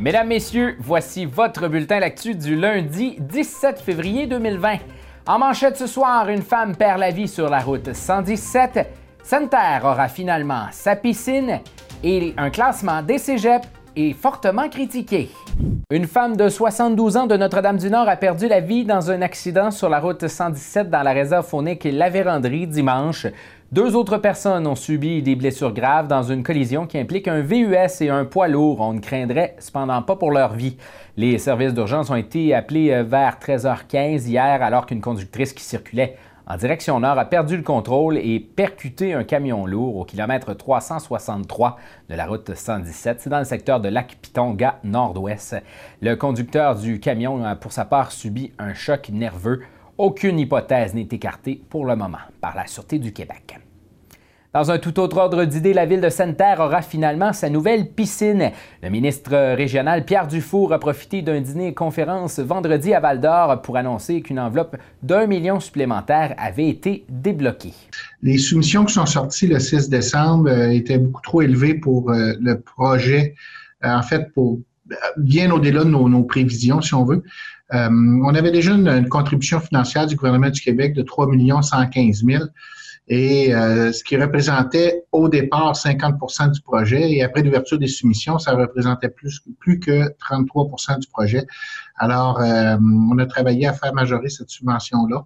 Mesdames, Messieurs, voici votre bulletin l'actu du lundi 17 février 2020. En manchette ce soir, une femme perd la vie sur la route 117. Santerre aura finalement sa piscine et un classement des cégeps est fortement critiqué. Une femme de 72 ans de Notre-Dame-du-Nord a perdu la vie dans un accident sur la route 117 dans la réserve faunique La Vérandrie dimanche. Deux autres personnes ont subi des blessures graves dans une collision qui implique un VUS et un poids lourd. On ne craindrait cependant pas pour leur vie. Les services d'urgence ont été appelés euh, vers 13h15 hier alors qu'une conductrice qui circulait en direction nord a perdu le contrôle et percuté un camion lourd au kilomètre 363 de la route 117. C'est dans le secteur de Lac-Pitonga nord-ouest. Le conducteur du camion a pour sa part subi un choc nerveux. Aucune hypothèse n'est écartée pour le moment par la Sûreté du Québec. Dans un tout autre ordre d'idées, la ville de Sainte-Terre aura finalement sa nouvelle piscine. Le ministre régional Pierre Dufour a profité d'un dîner conférence vendredi à Val-d'Or pour annoncer qu'une enveloppe d'un million supplémentaire avait été débloquée. Les soumissions qui sont sorties le 6 décembre euh, étaient beaucoup trop élevées pour euh, le projet, euh, en fait, pour bien au-delà de nos, prévisions, si on veut. on avait déjà une, contribution financière du gouvernement du Québec de 3 115 000 et euh, ce qui représentait au départ 50% du projet et après l'ouverture des soumissions, ça représentait plus, plus que 33% du projet. Alors, euh, on a travaillé à faire majorer cette subvention-là.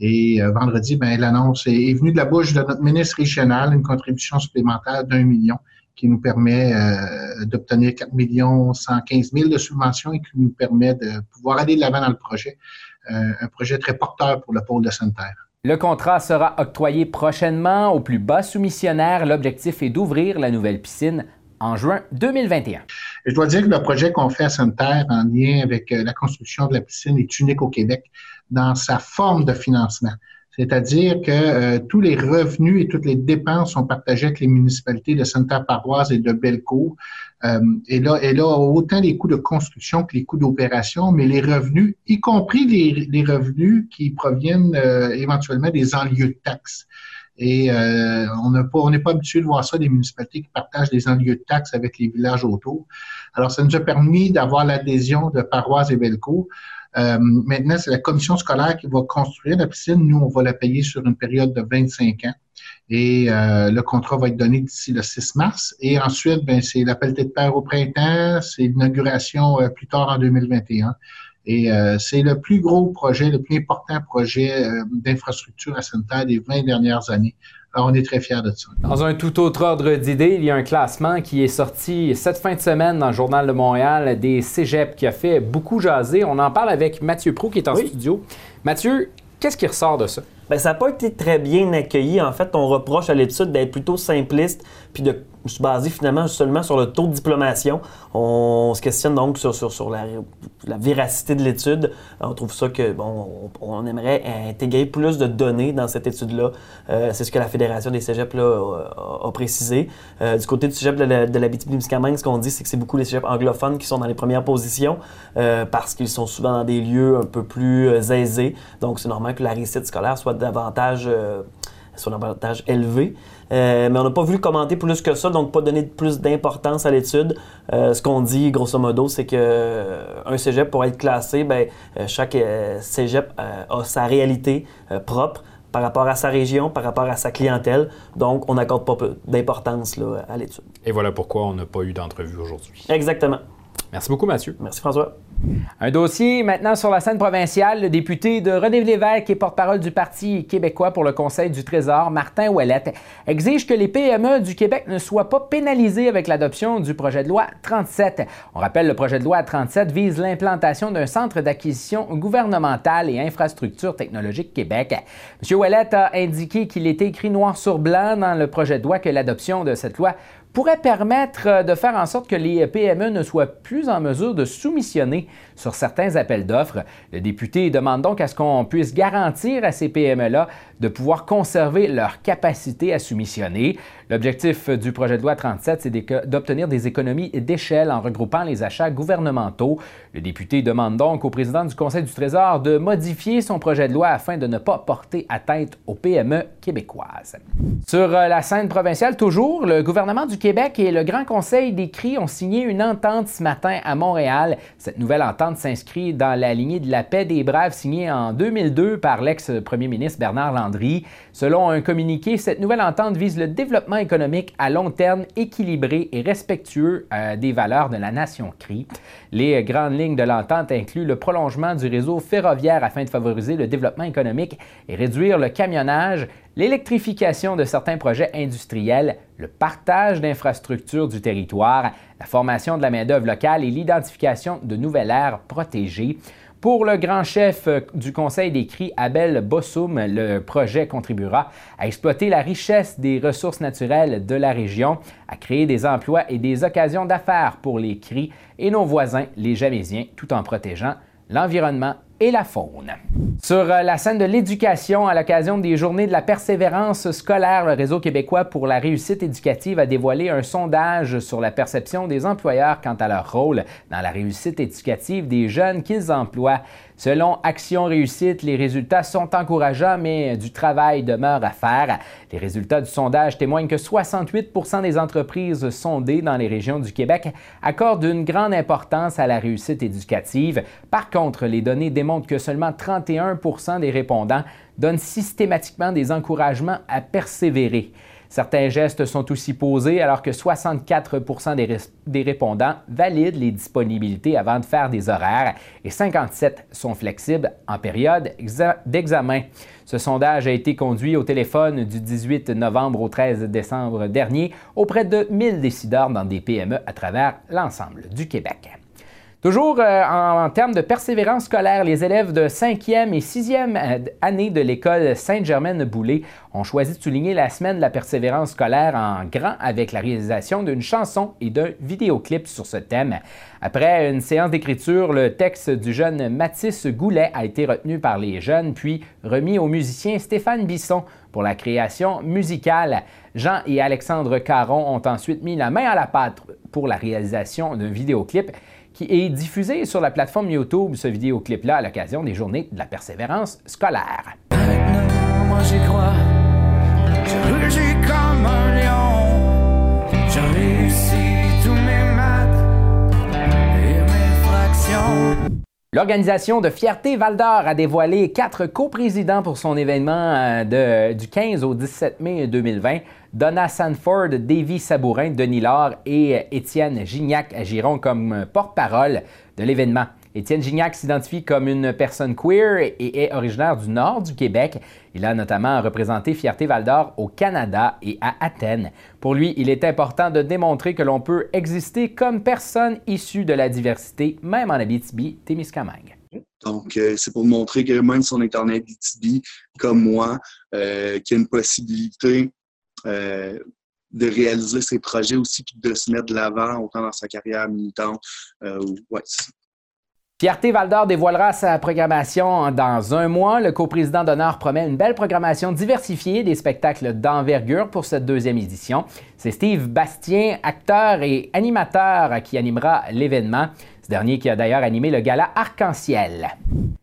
Et euh, vendredi, ben, l'annonce est, venue de la bouche de notre ministre régional, une contribution supplémentaire d'un million qui nous permet d'obtenir 4 millions 115 000 de subventions et qui nous permet de pouvoir aller de l'avant dans le projet. un projet très porteur pour le pôle de Sainte-Terre. Le contrat sera octroyé prochainement au plus bas soumissionnaire. L'objectif est d'ouvrir la nouvelle piscine en juin 2021. Je dois dire que le projet qu'on fait à Sainte-Terre en lien avec euh, la construction de la piscine est unique au Québec dans sa forme de financement. C'est-à-dire que euh, tous les revenus et toutes les dépenses sont partagés avec les municipalités de Sainte-Paroisse et de Bellecour. Euh, et, là, et là, autant les coûts de construction que les coûts d'opération, mais les revenus, y compris les, revenus qui proviennent euh, éventuellement des enlieux de taxes. Et on n'est pas, on pas habitué de voir ça, des municipalités qui partagent des enlieux de taxes avec les villages autour. Alors, ça nous a permis d'avoir l'adhésion de Paroisse et Bellecour. Euh, maintenant, c'est la commission scolaire qui va construire la piscine. Nous, on va la payer sur une période de 25 ans. Et euh, le contrat va être donné d'ici le 6 mars. Et ensuite, ben, c'est l'appel de terre au printemps, c'est l'inauguration euh, plus tard en 2021. Et c'est le plus gros projet, le plus important projet d'infrastructure à Sainte-Terre des 20 dernières années. Alors, on est très fiers de ça. Dans un tout autre ordre d'idées, il y a un classement qui est sorti cette fin de semaine dans le Journal de Montréal des Cégep qui a fait beaucoup jaser. On en parle avec Mathieu Prou qui est en studio. Mathieu, qu'est-ce qui ressort de ça? Bien, ça n'a pas été très bien accueilli. En fait, on reproche à l'étude d'être plutôt simpliste puis de se baser finalement seulement sur le taux de diplomation. On se questionne donc sur, la, véracité de l'étude. On trouve ça que, bon, on, aimerait intégrer plus de données dans cette étude-là. Euh, c'est ce que la Fédération des cégeps a, précisé. Euh, du côté du cégep de la, de la ce qu'on dit, c'est que c'est beaucoup les cégeps anglophones qui sont dans les premières positions euh, parce qu'ils sont souvent dans des lieux un peu plus aisés. Donc, c'est normal que la réussite scolaire soit davantage, soit davantage élevée. Euh, mais on n'a pas voulu commenter plus que ça, donc pas donner plus d'importance à l'étude. Euh, ce qu'on dit, grosso modo, c'est que euh, un cégep, pour être classé, ben, chaque cégep a sa réalité propre par rapport à sa région, par rapport à sa clientèle. Donc, on n'accorde pas d'importance à l'étude. Et voilà pourquoi on n'a pas eu d'entrevue aujourd'hui. Exactement. Merci beaucoup, Mathieu. Merci, François. Un dossier maintenant sur la scène provinciale. Le député de René Lévesque et porte-parole du Parti québécois pour le Conseil du Trésor, Martin Ouellette, exige que les PME du Québec ne soient pas pénalisées avec l'adoption du projet de loi 37. On rappelle, le projet de loi 37 vise l'implantation d'un centre d'acquisition gouvernementale et infrastructure technologique Québec. M. Ouellette a indiqué qu'il était écrit noir sur blanc dans le projet de loi que l'adoption de cette loi pourrait permettre euh, de faire en sorte que les PME ne soient plus en mesure de soumissionner sur certains appels d'offres. Le député demande donc à ce qu'on puisse garantir à ces PME-là de pouvoir conserver leur capacité à soumissionner. L'objectif du projet de loi 37, c'est d'obtenir des économies d'échelle en regroupant les achats gouvernementaux. Le député demande donc au président du Conseil du Trésor de modifier son projet de loi afin de ne pas porter atteinte aux PME québécoises. Sur euh, la scène provinciale, toujours, le gouvernement du Québec et le Grand Conseil des CRI ont signé une entente ce matin à Montréal. Cette nouvelle entente s'inscrit dans la lignée de la paix des Braves signée en 2002 par l'ex-premier ministre Bernard Landry. Selon un communiqué, cette nouvelle entente vise le développement économique à long terme équilibré et respectueux euh, des valeurs de la nation CRI. Les grandes lignes de l'entente incluent le prolongement du réseau ferroviaire afin de favoriser le développement économique et réduire le camionnage, l'électrification de certains projets industriels, le partage d'infrastructures du territoire, la formation de la main-d'œuvre locale et l'identification de nouvelles aires protégées. Pour le grand chef euh, du Conseil des cris, Abel Bossoum, le projet contribuera à exploiter la richesse des ressources naturelles de la région, à créer des emplois et des occasions d'affaires pour les cris et nos voisins, les Jamésiens, tout en protégeant l'environnement et la faune. Sur euh, la scène de l'éducation, à l'occasion des journées de la persévérance scolaire, le Réseau québécois pour la réussite éducative a dévoilé un sondage sur la perception des employeurs quant à leur rôle dans la réussite éducative des jeunes qu'ils emploient. Selon Action Réussite, les résultats sont encourageants, mais du travail demeure à faire. Les résultats du sondage témoignent que 68% des entreprises sondées dans les régions du Québec accordent une grande importance à la réussite éducative. Par contre, les données démontrent que seulement 31% des répondants donnent systématiquement des encouragements à persévérer. Certains gestes sont aussi posés alors que 64% des, répondants valident les disponibilités avant de faire des horaires et 57 sont flexibles en période d'examen. Ce sondage a été conduit au téléphone du 18 novembre au 13 décembre dernier auprès de 1000 décideurs dans des PME à travers l'ensemble du Québec. Toujours euh, en, termes de persévérance scolaire, les élèves de 5e et 6e euh, année de l'école Sainte-Germaine-Boulay ont choisi de souligner la semaine de la persévérance scolaire en grand avec la réalisation d'une chanson et d'un vidéoclip sur ce thème. Après une séance d'écriture, le texte du jeune Mathis Goulet a été retenu par les jeunes puis remis au musicien Stéphane Bisson pour la création musicale. Jean et Alexandre Caron ont ensuite mis la main à la pâte pour la réalisation d'un vidéoclip qui est diffusé sur la plateforme YouTube, ce vidéoclip-là, à l'occasion des journées de la persévérance scolaire. L'organisation de Fierté Val d'Or a dévoilé quatre coprésidents pour son événement euh, du 15 au 17 mai 2020. Donna Sanford, Davy Sabourin, Denis Laure et Étienne Gignac agiront comme porte-parole de l'événement. Étienne Gignac s'identifie comme une personne queer et est originaire du nord du Québec. Il a notamment représenté Fierté Val d'Or au Canada et à Athènes. Pour lui, il est important de démontrer que l'on peut exister comme personne issue de la diversité, même en Abitibi-Témiscamingue. Donc, euh, c'est pour montrer que même si on est en comme moi, euh, qu'il y a une possibilité euh, de réaliser ses projets aussi, puis de se mettre de l'avant, autant dans sa carrière militante. Ouais, Fierté Val dévoilera sa programmation dans un mois. Le coprésident d'honneur promet une belle programmation diversifiée des spectacles d'envergure pour cette deuxième édition. C'est Steve Bastien, acteur et animateur, qui animera l'événement. Ce dernier qui a d'ailleurs animé le gala Arc-en-Ciel.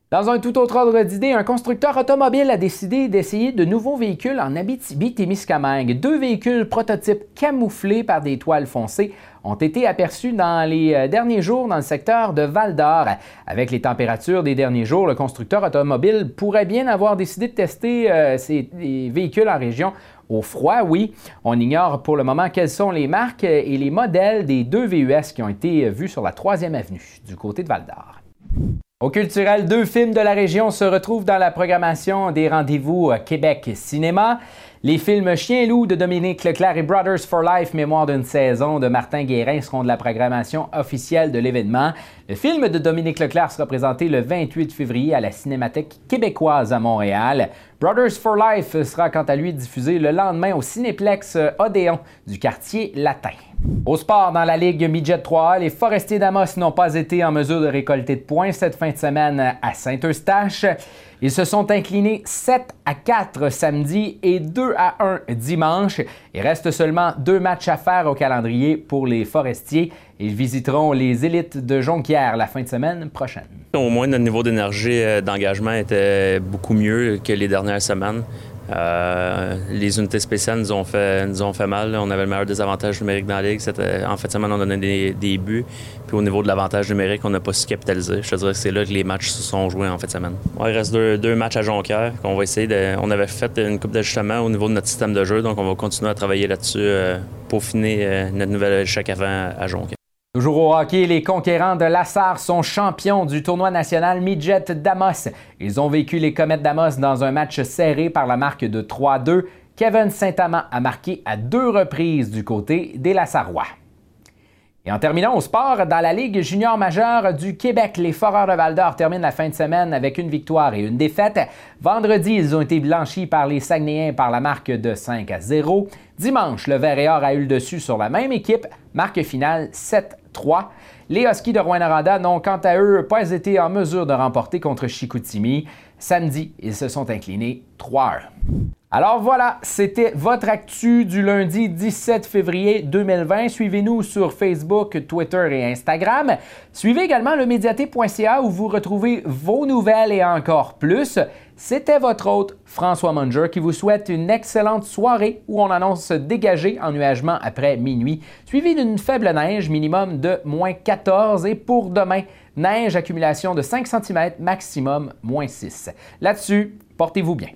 Dans un tout autre ordre d'idée, un constructeur automobile a décidé d'essayer de nouveaux véhicules en Abitibi-Témiscamingue. Deux véhicules prototypes camouflés par des toiles foncées ont été aperçus dans les euh, derniers jours dans le secteur de Val d'Or. Avec les températures des derniers jours, le constructeur automobile pourrait bien avoir décidé de tester euh, ces véhicules en région au froid, oui. On ignore pour le moment quelles sont les marques et les modèles des deux VUS qui ont été vus sur la 3e avenue du côté de Val d'Or. Au culturel, deux films de la région se retrouvent dans la programmation des rendez-vous Québec Cinéma. Les films Chien loup de Dominique Leclerc et Brothers for Life, Mémoire d'une saison de Martin Guérin seront de la programmation officielle de l'événement. Le film de Dominique Leclerc sera présenté le 28 février à la Cinémathèque québécoise à Montréal. Brothers for Life sera quant à lui diffusé le lendemain au Cinéplex Odéon du quartier latin. Au sport, dans la Ligue Midget 3 les Forestiers d'Amos n'ont pas été en mesure de récolter de points cette fin de semaine à Saint-Eustache. Ils se sont inclinés 7 à 4 samedi et 2 à 1 dimanche. Il reste seulement deux matchs à faire au calendrier pour les Forestiers. Ils visiteront les élites de Jonquière la fin de semaine prochaine. Au moins, notre niveau d'énergie euh, d'engagement était beaucoup mieux que les dernières semaines. Euh, les unités spéciales nous ont fait, mal. On avait le meilleur désavantage numérique dans la ligue. En fait, semaine, on donnait des, des buts. Puis au niveau de l'avantage numérique, on n'a pas su capitaliser. Je te dirais que c'est là que les matchs se sont joués en fait semaine. il reste deux, matchs à Jonquière va essayer de. On avait fait une coupe d'ajustement au niveau de notre système de jeu, donc on va continuer à travailler là-dessus euh, pour finir euh, notre nouvelle échec avant à Jonquière. Toujours au hockey, les conquérants de Lassar sont champions du tournoi national Midget Damos. Ils ont vécu les Comètes d'Amos dans un match serré par la marque de 3-2. Kevin Saint-Amand a marqué à deux reprises du côté des Lassarois. Et en terminant au sport, dans la Ligue junior majeure du Québec, les Foreurs de Val-d'Or terminent la fin de semaine avec une victoire et une défaite. Vendredi, ils ont été blanchis par les Saguenayens par la marque de 5 à 0. Dimanche, le Vert et Or a eu le dessus sur la même équipe, marque finale 7-3. Les Huskies de Rouen-Noranda n'ont quant à eux pas été en mesure de remporter contre Chicoutimi. Samedi, ils se sont inclinés 3-1. Alors voilà, c'était votre actu du lundi 17 février 2020. Suivez-nous sur Facebook, Twitter et Instagram. Suivez également le médiaté.ca où vous retrouvez vos nouvelles et encore plus. C'était votre hôte François Munger qui vous souhaite une excellente soirée où on annonce dégager en nuagement après minuit, suivi d'une faible neige minimum de moins 14 et pour demain, neige accumulation de 5 cm maximum moins 6. Là-dessus, portez-vous bien.